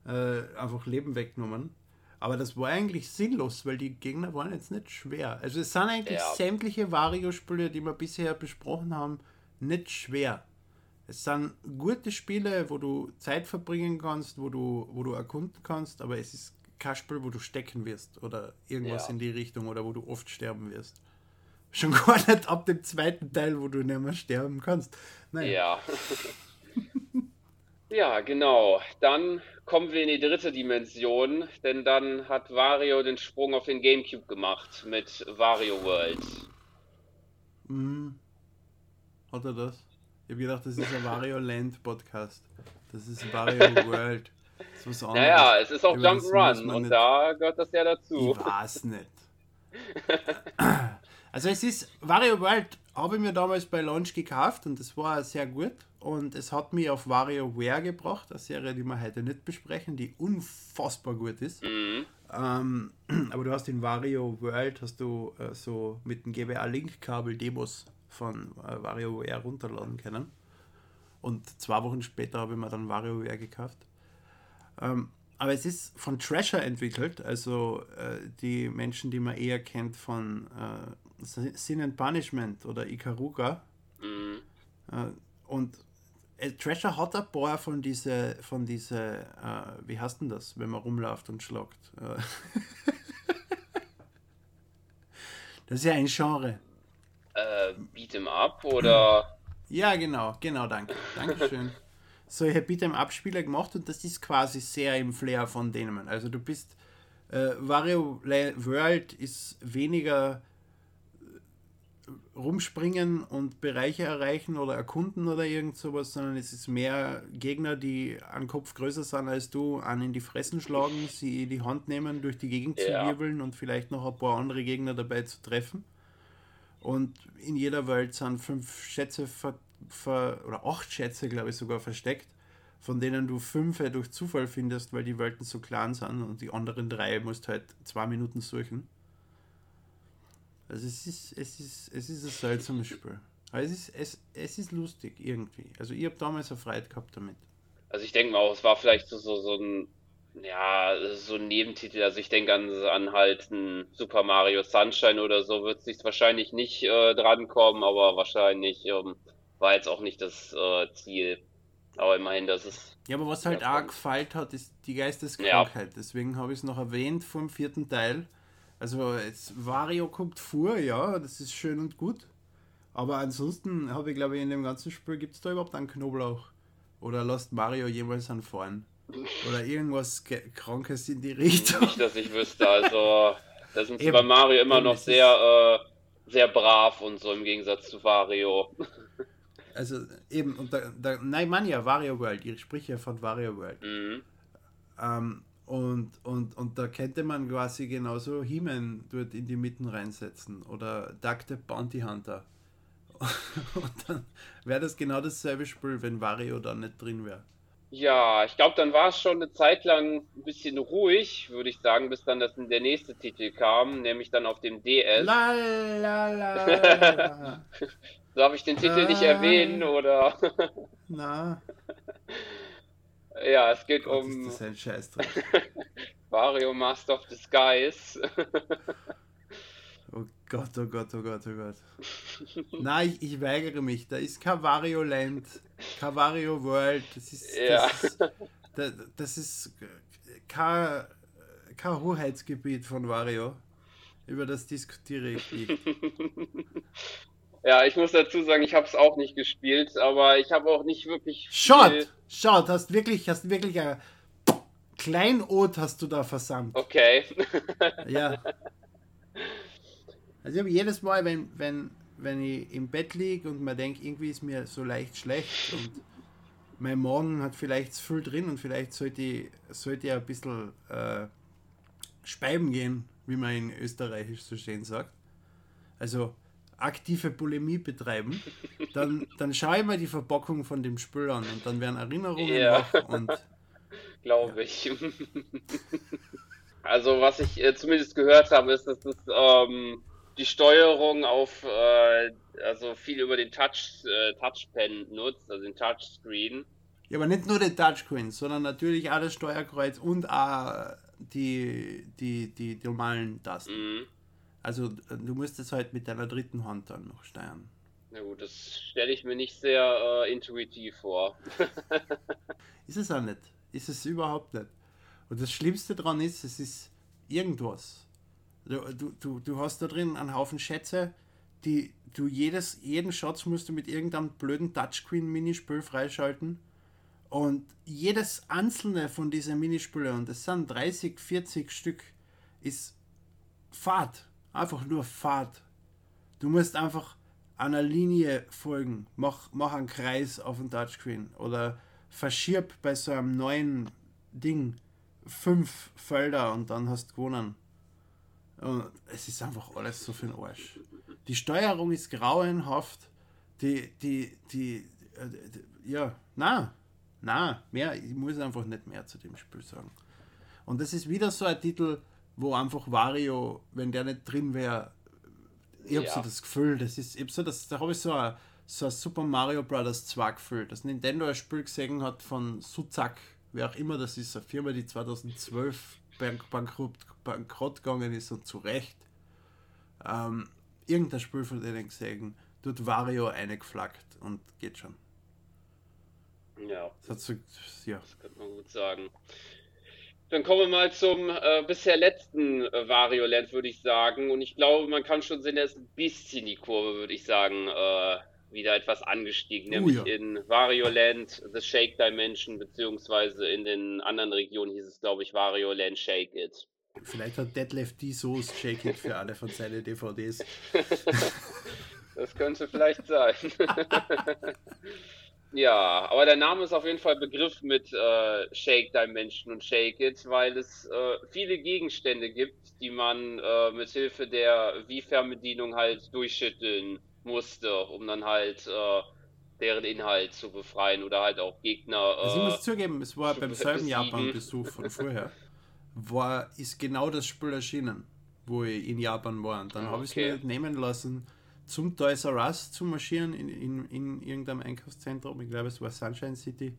ja. äh, einfach Leben weggenommen. Aber das war eigentlich sinnlos, weil die Gegner waren jetzt nicht schwer. Also es sind eigentlich ja. sämtliche Vario-Spiele, die wir bisher besprochen haben, nicht schwer. Es sind gute Spiele, wo du Zeit verbringen kannst, wo du, wo du erkunden kannst, aber es ist Spiel, wo du stecken wirst oder irgendwas ja. in die Richtung oder wo du oft sterben wirst. Schon (laughs) gar nicht ab dem zweiten Teil, wo du nicht mehr sterben kannst. Nein. Ja. (laughs) ja, genau. Dann kommen wir in die dritte Dimension, denn dann hat Wario den Sprung auf den Gamecube gemacht mit Wario World. Mhm. Hat er das? Ich habe gedacht, das ist ein Wario Land Podcast. Das ist Wario (laughs) World. Naja, es ist auch Jump'n'Run und nicht... da gehört das ja dazu. Ich weiß nicht. (laughs) Also es ist, Wario World habe ich mir damals bei Launch gekauft und das war sehr gut. Und es hat mich auf WarioWare gebracht, eine Serie, die wir heute nicht besprechen, die unfassbar gut ist. Mhm. Ähm, (clears throat) aber du hast in Wario World hast du äh, so mit dem GBA Link Kabel Demos von äh, WarioWare runterladen können. Und zwei Wochen später habe ich mir dann WarioWare gekauft. Ähm, aber es ist von Treasure entwickelt, also äh, die Menschen, die man eher kennt von äh, Sin and Punishment oder Ikaruga. Mhm. Äh, und äh, Treasure hat ein paar von diese, von diese, äh, wie heißt denn das, wenn man rumläuft und schlagt? Äh, (laughs) das ist ja ein Genre äh, Beat'em Up oder. Ja, genau, genau, danke. Dankeschön. (laughs) Solche Beat'em Up-Spieler gemacht und das ist quasi sehr im Flair von denen. Also du bist. Äh, Wario World ist weniger äh, rumspringen und Bereiche erreichen oder erkunden oder irgend sowas, sondern es ist mehr Gegner, die einen Kopf größer sind als du, an in die Fressen schlagen, sie in die Hand nehmen, durch die Gegend ja. zu wirbeln und vielleicht noch ein paar andere Gegner dabei zu treffen. Und in jeder Welt sind fünf Schätze ver, ver, oder acht Schätze, glaube ich, sogar versteckt, von denen du fünf durch Zufall findest, weil die Welten so klein sind und die anderen drei musst halt zwei Minuten suchen. Also es ist, es ist, es ist ein seltsames Spiel. Aber es ist, es, es ist lustig irgendwie. Also ich habe damals eine Freude gehabt damit. Also ich denke mal auch, es war vielleicht so, so, so ein ja, so ein Nebentitel. Also ich denke an, an halt ein Super Mario Sunshine oder so wird sich wahrscheinlich nicht äh, drankommen, aber wahrscheinlich ähm, war jetzt auch nicht das äh, Ziel. Aber immerhin, das ist. Ja, aber was halt arg gefeilt hat, ist die Geisteskrankheit. Ja. Deswegen habe ich es noch erwähnt vom vierten Teil. Also jetzt Wario kommt vor, ja, das ist schön und gut. Aber ansonsten habe ich glaube ich in dem ganzen Spiel gibt es da überhaupt einen Knoblauch. Oder lasst Mario jemals anfahren? Oder irgendwas Krankes in die Richtung. Nicht, dass ich wüsste. Also, da sind sie bei Mario immer noch sehr, äh, sehr brav und so im Gegensatz zu Wario. Also eben, und da, da, nein, man ja, Wario World, ich spreche ja von Wario World. Mhm. Ähm, und, und, und da könnte man quasi genauso He-Man dort in die Mitten reinsetzen oder Duck the Bounty Hunter (laughs) Und dann wäre das genau dasselbe Spiel, wenn Wario da nicht drin wäre. Ja, ich glaube, dann war es schon eine Zeit lang ein bisschen ruhig, würde ich sagen, bis dann das, der nächste Titel kam, nämlich dann auf dem DS. La, la, la. (laughs) Darf ich den Titel ah. nicht erwähnen, oder? Na. (laughs) Ja, es geht Gott, um. Ist das ein Scheißdreck. (laughs) Wario Master of Disguise. (laughs) oh Gott, oh Gott, oh Gott, oh Gott. Nein, ich, ich, weigere mich. Da ist kein Wario Land, kein Wario World. Das ist. Ja. Das ist, das, das ist kein, kein Hoheitsgebiet von Wario. Über das diskutiere ich nicht. Ja, ich muss dazu sagen, ich habe es auch nicht gespielt, aber ich habe auch nicht wirklich. Schaut! Schaut, hast wirklich, hast wirklich ein Kleinod hast du da versandt. Okay. (laughs) ja. Also ich habe jedes Mal, wenn, wenn, wenn ich im Bett liege und man denkt, irgendwie ist mir so leicht schlecht und mein Morgen hat vielleicht zu viel drin und vielleicht sollte ich, sollte ich ein bisschen äh, speiben gehen, wie man in Österreichisch so schön sagt. Also aktive Bulimie betreiben, dann, dann schaue ich mir die Verpackung von dem Spiel an und dann werden Erinnerungen ja. wach und (laughs) glaube ich. (laughs) also was ich äh, zumindest gehört habe, ist, dass das ähm, die Steuerung auf äh, also viel über den Touch äh, Touchpen nutzt, also den Touchscreen. Ja, aber nicht nur den Touchscreen, sondern natürlich alles Steuerkreuz und auch die, die, die, die normalen Tasten. Mhm. Also du musst es halt mit deiner dritten Hand dann noch steuern. Na gut, das stelle ich mir nicht sehr äh, intuitiv vor. (laughs) ist es auch nicht. Ist es überhaupt nicht. Und das Schlimmste daran ist, es ist irgendwas. Du, du, du hast da drin einen Haufen Schätze, die du jedes, jeden Schatz musst du mit irgendeinem blöden Touchscreen-Minispiel freischalten. Und jedes einzelne von diesen Minispielen, und das sind 30, 40 Stück, ist Fahrt. Einfach nur Fahrt. Du musst einfach einer Linie folgen. Mach, mach einen Kreis auf dem Touchscreen. Oder verschirb bei so einem neuen Ding fünf Felder und dann hast du gewonnen. Und es ist einfach alles so für den Arsch. Die Steuerung ist grauenhaft. Die, die, die, äh, die ja, na, na, mehr, ich muss einfach nicht mehr zu dem Spiel sagen. Und das ist wieder so ein Titel, wo einfach Wario, wenn der nicht drin wäre, ich habe ja. so das Gefühl, das ist, ich so das, da habe ich so ein, so ein Super Mario Bros. 2 Gefühl, dass Nintendo ein Spiel gesehen hat von Suzak, wer auch immer das ist, eine Firma, die 2012 bankrott, bankrott gegangen ist und zu Recht. Ähm, irgendein Spiel von denen gesehen, tut Wario eingeflaggt und geht schon. Ja. Das, so, ja. das könnte man gut sagen. Dann kommen wir mal zum äh, bisher letzten äh, Wario Land, würde ich sagen. Und ich glaube, man kann schon sehen, er ist ein bisschen die Kurve, würde ich sagen, äh, wieder etwas angestiegen. Oh, nämlich ja. in Wario Land The Shake Dimension, beziehungsweise in den anderen Regionen hieß es, glaube ich, Wario Land Shake It. Vielleicht hat Deadlift die Soße Shake It für alle von seinen DVDs. (laughs) das könnte vielleicht sein. (laughs) Ja, aber der Name ist auf jeden Fall Begriff mit äh, Shake Dimension und Shake It, weil es äh, viele Gegenstände gibt, die man äh, mit Hilfe der Wii-Fernbedienung halt durchschütteln musste, um dann halt äh, deren Inhalt zu befreien oder halt auch Gegner. also ich muss zugeben, es war beim selben Japan-Besuch von (laughs) vorher, war, ist genau das Spiel erschienen, wo ich in Japan war. Und dann okay. habe ich es mir nehmen lassen zum Toys R Us zu marschieren in, in, in irgendeinem Einkaufszentrum, ich glaube es war Sunshine City,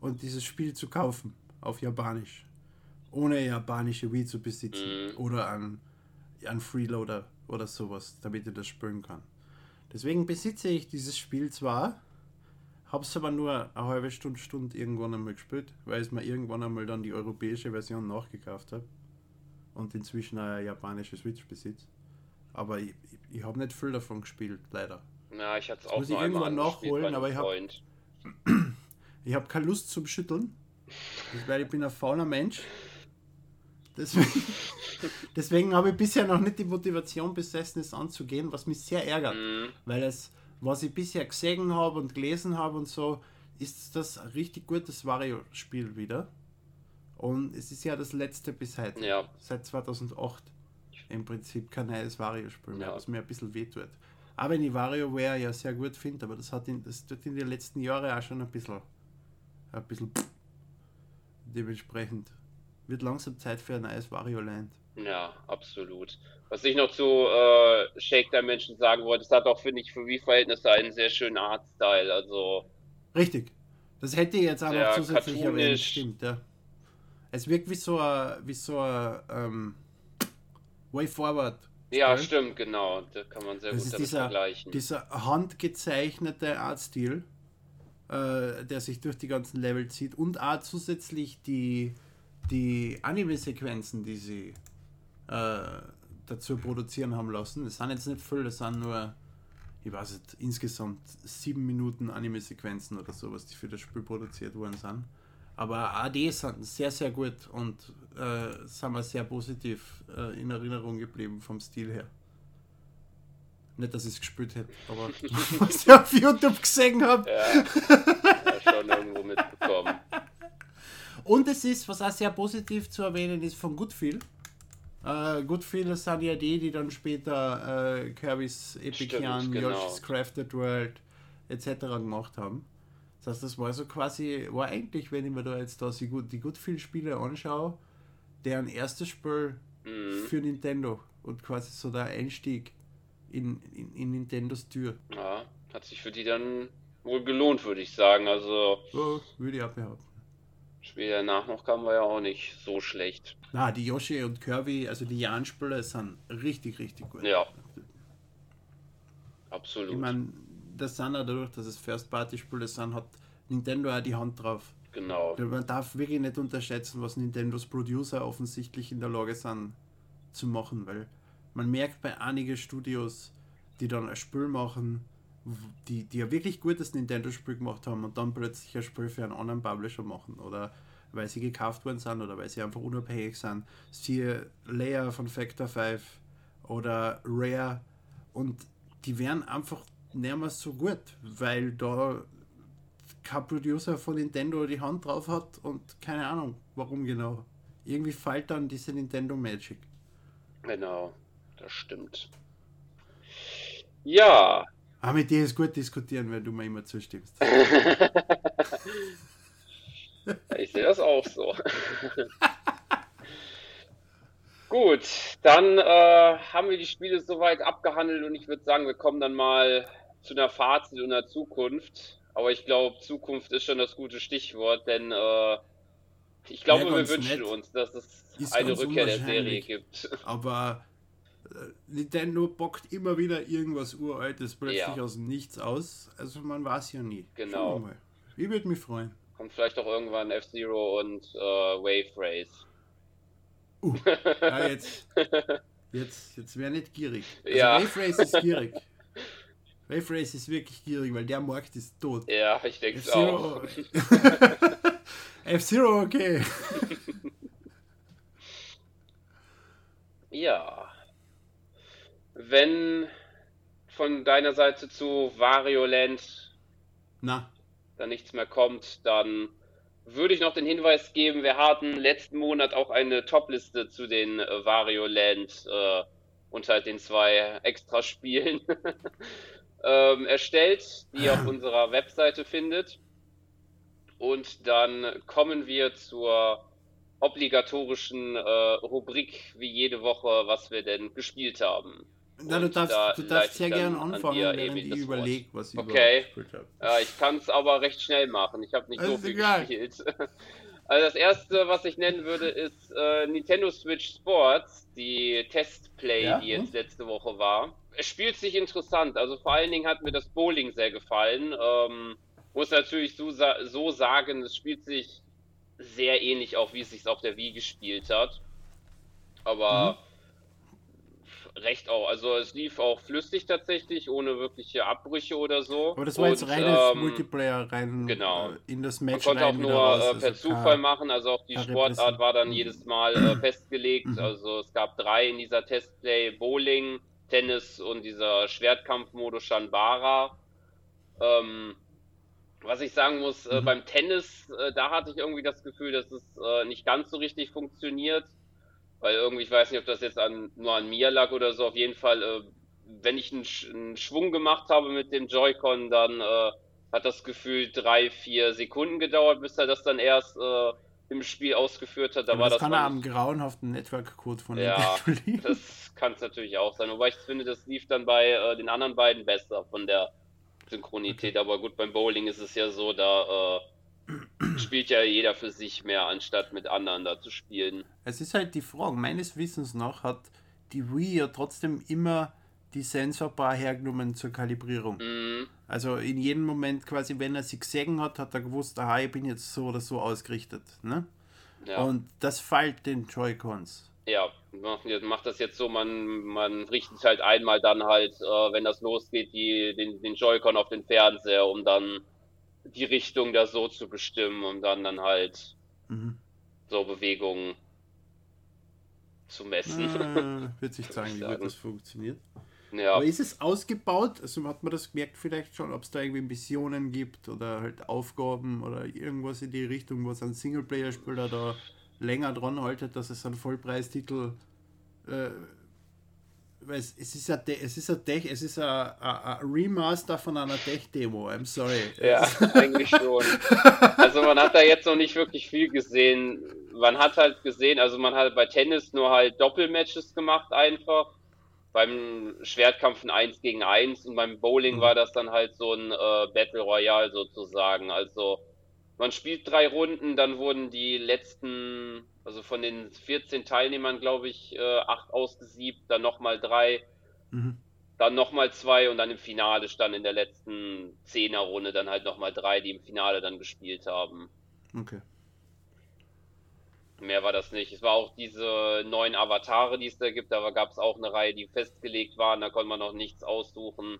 und dieses Spiel zu kaufen auf Japanisch. Ohne japanische Wii zu besitzen. Mhm. Oder an, an Freeloader oder sowas, damit ich das spielen kann. Deswegen besitze ich dieses Spiel zwar, habe es aber nur eine halbe Stunde, Stunde irgendwann einmal gespielt, weil es mir irgendwann einmal dann die europäische Version nachgekauft habe und inzwischen eine japanische Switch besitze. Aber ich, ich, habe nicht viel davon gespielt, leider. Ja, ich hatte es auch muss ich irgendwann nachholen, aber ich habe (clears throat) ich habe keine Lust zum Schütteln, weil ich bin ein fauler Mensch. Deswegen, (laughs) deswegen habe ich bisher noch nicht die Motivation besessen, es anzugehen, was mich sehr ärgert. Mhm. Weil es, was ich bisher gesehen habe und gelesen habe und so, ist das ein richtig gutes Wario-Spiel wieder. Und es ist ja das letzte bis heute. Ja. Seit 2008 im Prinzip kein neues Wario-Spiel mehr, ja. was mir ein bisschen wehtut. auch wenn ich WarioWare ja sehr gut finde, aber das hat in, das tut in den letzten Jahren auch schon ein bisschen, ein bisschen (tsk) dementsprechend wird langsam Zeit für ein neues Wario Land. Ja, absolut. Was ich noch zu äh, Shake Dimension sagen wollte, es hat auch, finde ich, für Wii-Verhältnisse einen sehr schönen Artstyle. Also. Richtig. Das hätte ich jetzt auch noch zusätzlich erwähnt. Stimmt, ja. Es wirkt wie so ein, wie so ein ähm, Way Forward. Ja, stimmt, genau. Da kann man sehr das gut damit dieser, vergleichen. Dieser handgezeichnete Artstil, äh, der sich durch die ganzen Level zieht und auch zusätzlich die, die Anime-Sequenzen, die sie äh, dazu produzieren haben lassen. Das sind jetzt nicht viel, das sind nur, ich weiß nicht, insgesamt sieben Minuten Anime-Sequenzen oder sowas, die für das Spiel produziert worden sind. Aber AD sind sehr, sehr gut und äh, sind mir sehr positiv äh, in Erinnerung geblieben vom Stil her. Nicht, dass ich es gespielt hätte, aber (laughs) (laughs) was ich auf YouTube gesehen habe. Ja, ja, schon irgendwo mitbekommen. Und es ist, was auch sehr positiv zu erwähnen ist, von Goodfield. Äh, Goodfield sind ja die, die dann später äh, Kirby's Epic Yarn, genau. Yoshi's Crafted World etc. gemacht haben. Das heißt, das war so quasi, war eigentlich, wenn ich mir da jetzt da die, die Goodfield-Spiele anschaue, deren erstes Spiel mhm. für Nintendo und quasi so der Einstieg in, in, in Nintendos Tür. Ja, hat sich für die dann wohl gelohnt, würde ich sagen. Also. Ja, würde ich auch behaupten. Spiel danach noch kam war ja auch nicht so schlecht. Na, die Yoshi und Kirby, also die Jahren-Spiele sind richtig, richtig gut. Ja. Absolut. Ich meine, das sind auch dadurch, dass es First-Party-Spiele sind, hat Nintendo auch die Hand drauf. Genau. Man darf wirklich nicht unterschätzen, was Nintendos Producer offensichtlich in der Lage sind zu machen, weil man merkt bei einigen Studios, die dann ein Spiel machen, die, die ja wirklich gutes Nintendo-Spiel gemacht haben und dann plötzlich ein Spiel für einen anderen Publisher machen oder weil sie gekauft worden sind oder weil sie einfach unabhängig sind. Siehe Leia von Factor 5 oder Rare und die wären einfach nicht mehr so gut, weil da kein Producer von Nintendo die Hand drauf hat und keine Ahnung, warum genau. Irgendwie fällt dann diese Nintendo Magic. Genau, das stimmt. Ja, aber mit dir ist gut diskutieren, wenn du mir immer zustimmst. (laughs) ich sehe das auch so. (laughs) Gut, dann äh, haben wir die Spiele soweit abgehandelt und ich würde sagen, wir kommen dann mal zu einer Fazit und einer Zukunft. Aber ich glaube, Zukunft ist schon das gute Stichwort, denn äh, ich glaube, ja, wir wünschen nett. uns, dass es eine Rückkehr der Serie gibt. (laughs) Aber Nintendo bockt immer wieder irgendwas Uraltes plötzlich ja. aus dem Nichts aus. Also man weiß ja nie. Genau. Ich würde mich freuen. Kommt vielleicht auch irgendwann F-Zero und äh, Wave Race. Uh, (laughs) ja, jetzt, jetzt, jetzt wäre nicht gierig. Also ja. Wave Race ist gierig. (laughs) Wave Race ist wirklich gierig, weil der Markt ist tot. Ja, ich denke es auch. (laughs) F-Zero, okay. (laughs) ja wenn von deiner Seite zu Wario Land Na. da nichts mehr kommt, dann würde ich noch den Hinweis geben, wir hatten letzten Monat auch eine Topliste zu den äh, Wario Land äh, unter den zwei Extraspielen (laughs) ähm, erstellt, die ihr auf unserer Webseite findet. Und dann kommen wir zur obligatorischen äh, Rubrik wie jede Woche, was wir denn gespielt haben. Na, du darfst, da du darfst sehr gerne anfangen, an während ich überlege, was ich okay. gespielt habe. Ja, ich kann es aber recht schnell machen. Ich habe nicht das so viel egal. gespielt. (laughs) Also das erste, was ich nennen würde, ist äh, Nintendo Switch Sports, die Testplay, ja? die jetzt letzte Woche war. Es spielt sich interessant. Also vor allen Dingen hat mir das Bowling sehr gefallen. Ähm, muss natürlich so, so sagen, es spielt sich sehr ähnlich auch, wie es sich auf der Wii gespielt hat. Aber mhm recht auch. Also es lief auch flüssig tatsächlich, ohne wirkliche Abbrüche oder so. Aber das war jetzt reines ähm, Multiplayer rein genau. Äh, in das Match. Man konnte auch nur raus, äh, per also Zufall machen, also auch die Sportart war dann jedes Mal äh, (clears throat) festgelegt. Mhm. Also es gab drei in dieser Testplay, Bowling, Tennis und dieser Schwertkampfmodus Shanbara. Ähm, was ich sagen muss, äh, mhm. beim Tennis, äh, da hatte ich irgendwie das Gefühl, dass es äh, nicht ganz so richtig funktioniert. Weil irgendwie, ich weiß nicht, ob das jetzt an, nur an mir lag oder so, auf jeden Fall äh, wenn ich einen, einen, Schwung gemacht habe mit dem Joy-Con, dann äh, hat das Gefühl drei, vier Sekunden gedauert, bis er das dann erst äh, im Spiel ausgeführt hat. Da ja, war das, das kann er am grauenhaften Network-Code von Ja, (laughs) das kann es natürlich auch sein. Wobei ich finde, das lief dann bei äh, den anderen beiden besser von der Synchronität. Okay. Aber gut, beim Bowling ist es ja so, da äh, spielt ja jeder für sich mehr, anstatt mit anderen da zu spielen. Es ist halt die Frage, meines Wissens nach hat die Wii ja trotzdem immer die Sensorbar hergenommen zur Kalibrierung. Mhm. Also in jedem Moment quasi, wenn er sie gesehen hat, hat er gewusst, aha, ich bin jetzt so oder so ausgerichtet. Ne? Ja. Und das fällt den Joy-Cons. Ja, macht das jetzt so, man, man richtet halt einmal dann halt, äh, wenn das losgeht, die, den, den Joy-Con auf den Fernseher, um dann die Richtung da so zu bestimmen, um dann dann halt mhm. so Bewegungen zu messen. Äh, wird sich zeigen, wie gut (laughs) das funktioniert. Ja. Aber ist es ausgebaut? Also hat man das gemerkt vielleicht schon, ob es da irgendwie Missionen gibt oder halt Aufgaben oder irgendwas in die Richtung, wo es ein Singleplayer-Spieler da länger dran haltet, dass es ein Vollpreistitel äh, weil es, es ist ein, es ist ein Tech, es ist ein, Remaster von einer Tech-Demo, I'm sorry. Ja, (laughs) (laughs) eigentlich schon. Also man hat da jetzt noch nicht wirklich viel gesehen. Man hat halt gesehen, also man hat bei Tennis nur halt Doppelmatches gemacht einfach beim Schwertkampf ein 1 gegen 1 und beim Bowling mhm. war das dann halt so ein äh, Battle Royale sozusagen. Also man spielt drei Runden, dann wurden die letzten, also von den 14 Teilnehmern, glaube ich, äh, acht ausgesiebt, dann nochmal drei, mhm. dann nochmal zwei und dann im Finale stand in der letzten Zehner-Runde dann halt nochmal drei, die im Finale dann gespielt haben. Okay. Mehr war das nicht. Es war auch diese neuen Avatare, die es da gibt. Da gab es auch eine Reihe, die festgelegt waren. Da konnte man noch nichts aussuchen.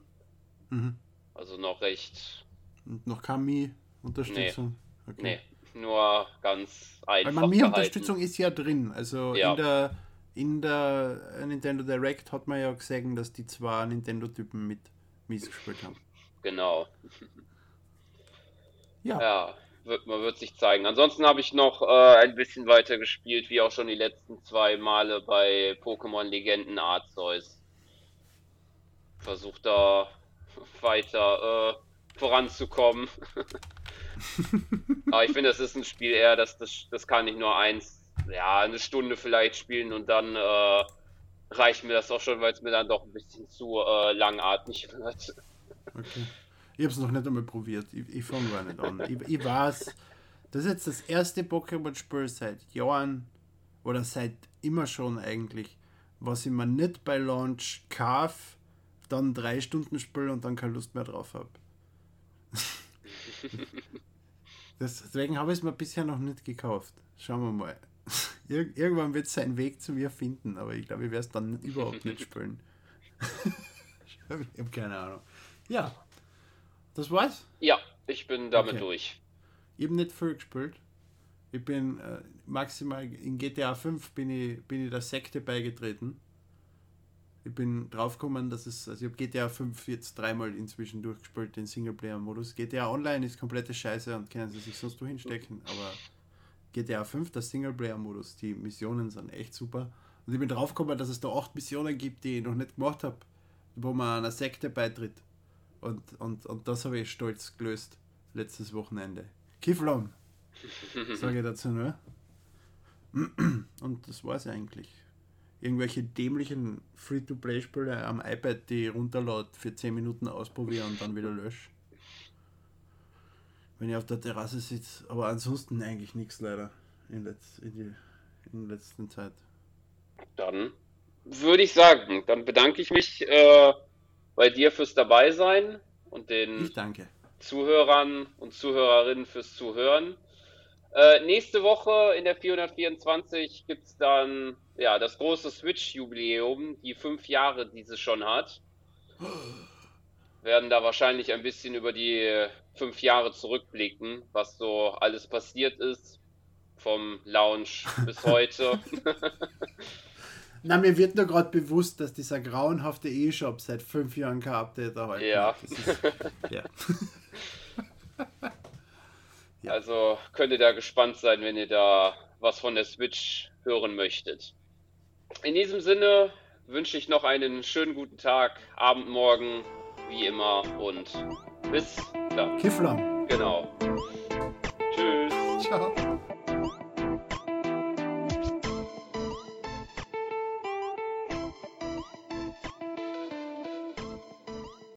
Mhm. Also noch recht. Und noch Kami-Unterstützung? Nee. Okay. nee, nur ganz einfach. Weil Mami-Unterstützung ist ja drin. Also ja. in der in der Nintendo Direct hat man ja gesehen, dass die zwei Nintendo-Typen mit Mies gespielt haben. Genau. ja. Ja, wird, man wird sich zeigen. Ansonsten habe ich noch äh, ein bisschen weiter gespielt, wie auch schon die letzten zwei Male bei Pokémon Legenden Arceus. Versucht da weiter äh, voranzukommen. (laughs) Aber ich finde, das ist ein Spiel eher, das, das, das kann ich nur eins, ja, eine Stunde vielleicht spielen und dann äh, reicht mir das auch schon, weil es mir dann doch ein bisschen zu äh, langatmig wird. Okay. Ich habe es noch nicht einmal probiert. Ich, ich fange gar nicht an. Ich, ich weiß, das ist jetzt das erste Pokémon-Spiel seit Jahren oder seit immer schon eigentlich, was ich mir nicht bei Launch kaufe, dann drei Stunden spiele und dann keine Lust mehr drauf habe. (laughs) Deswegen habe ich es mir bisher noch nicht gekauft. Schauen wir mal. (laughs) Ir irgendwann wird es seinen Weg zu mir finden, aber ich glaube, ich werde es dann überhaupt nicht spielen. (laughs) ich habe keine Ahnung. Ja, das war's? Ja, ich bin damit okay. durch. Ich habe nicht viel gespielt. Ich bin äh, maximal in GTA 5 bin ich, bin ich der Sekte beigetreten. Ich bin draufgekommen, dass es, also ich habe GTA 5 jetzt dreimal inzwischen durchgespielt, den Singleplayer-Modus. GTA Online ist komplette Scheiße und können sie sich sonst wo hinstecken, aber GTA 5, der Singleplayer-Modus, die Missionen sind echt super. Und ich bin draufgekommen, dass es da acht Missionen gibt, die ich noch nicht gemacht habe, wo man einer Sekte beitritt. Und, und, und das habe ich stolz gelöst letztes Wochenende. Kiflom, (laughs) sage ich dazu nur. (clears throat) Und das war es eigentlich. Irgendwelche dämlichen Free-to-Play-Spiele am iPad, die runterlaut für 10 Minuten ausprobieren und dann wieder lösche. Wenn ich auf der Terrasse sitze. Aber ansonsten eigentlich nichts leider in, letz, in, die, in der letzten Zeit. Dann würde ich sagen, dann bedanke ich mich äh, bei dir fürs Dabeisein und den Zuhörern und Zuhörerinnen fürs Zuhören. Äh, nächste Woche in der 424 gibt es dann ja, das große Switch-Jubiläum, die fünf Jahre, die sie schon hat. (gasps) Werden da wahrscheinlich ein bisschen über die fünf Jahre zurückblicken, was so alles passiert ist, vom Launch bis (laughs) heute. (laughs) Na, mir wird nur gerade bewusst, dass dieser grauenhafte E-Shop seit fünf Jahren kein Update erhalten ja. Ist, (laughs) ja. (laughs) ja. Also könnt ihr da gespannt sein, wenn ihr da was von der Switch hören möchtet. In diesem Sinne wünsche ich noch einen schönen guten Tag, Abend, Morgen, wie immer und bis dann. Kiffler. Genau. Tschüss. Ciao.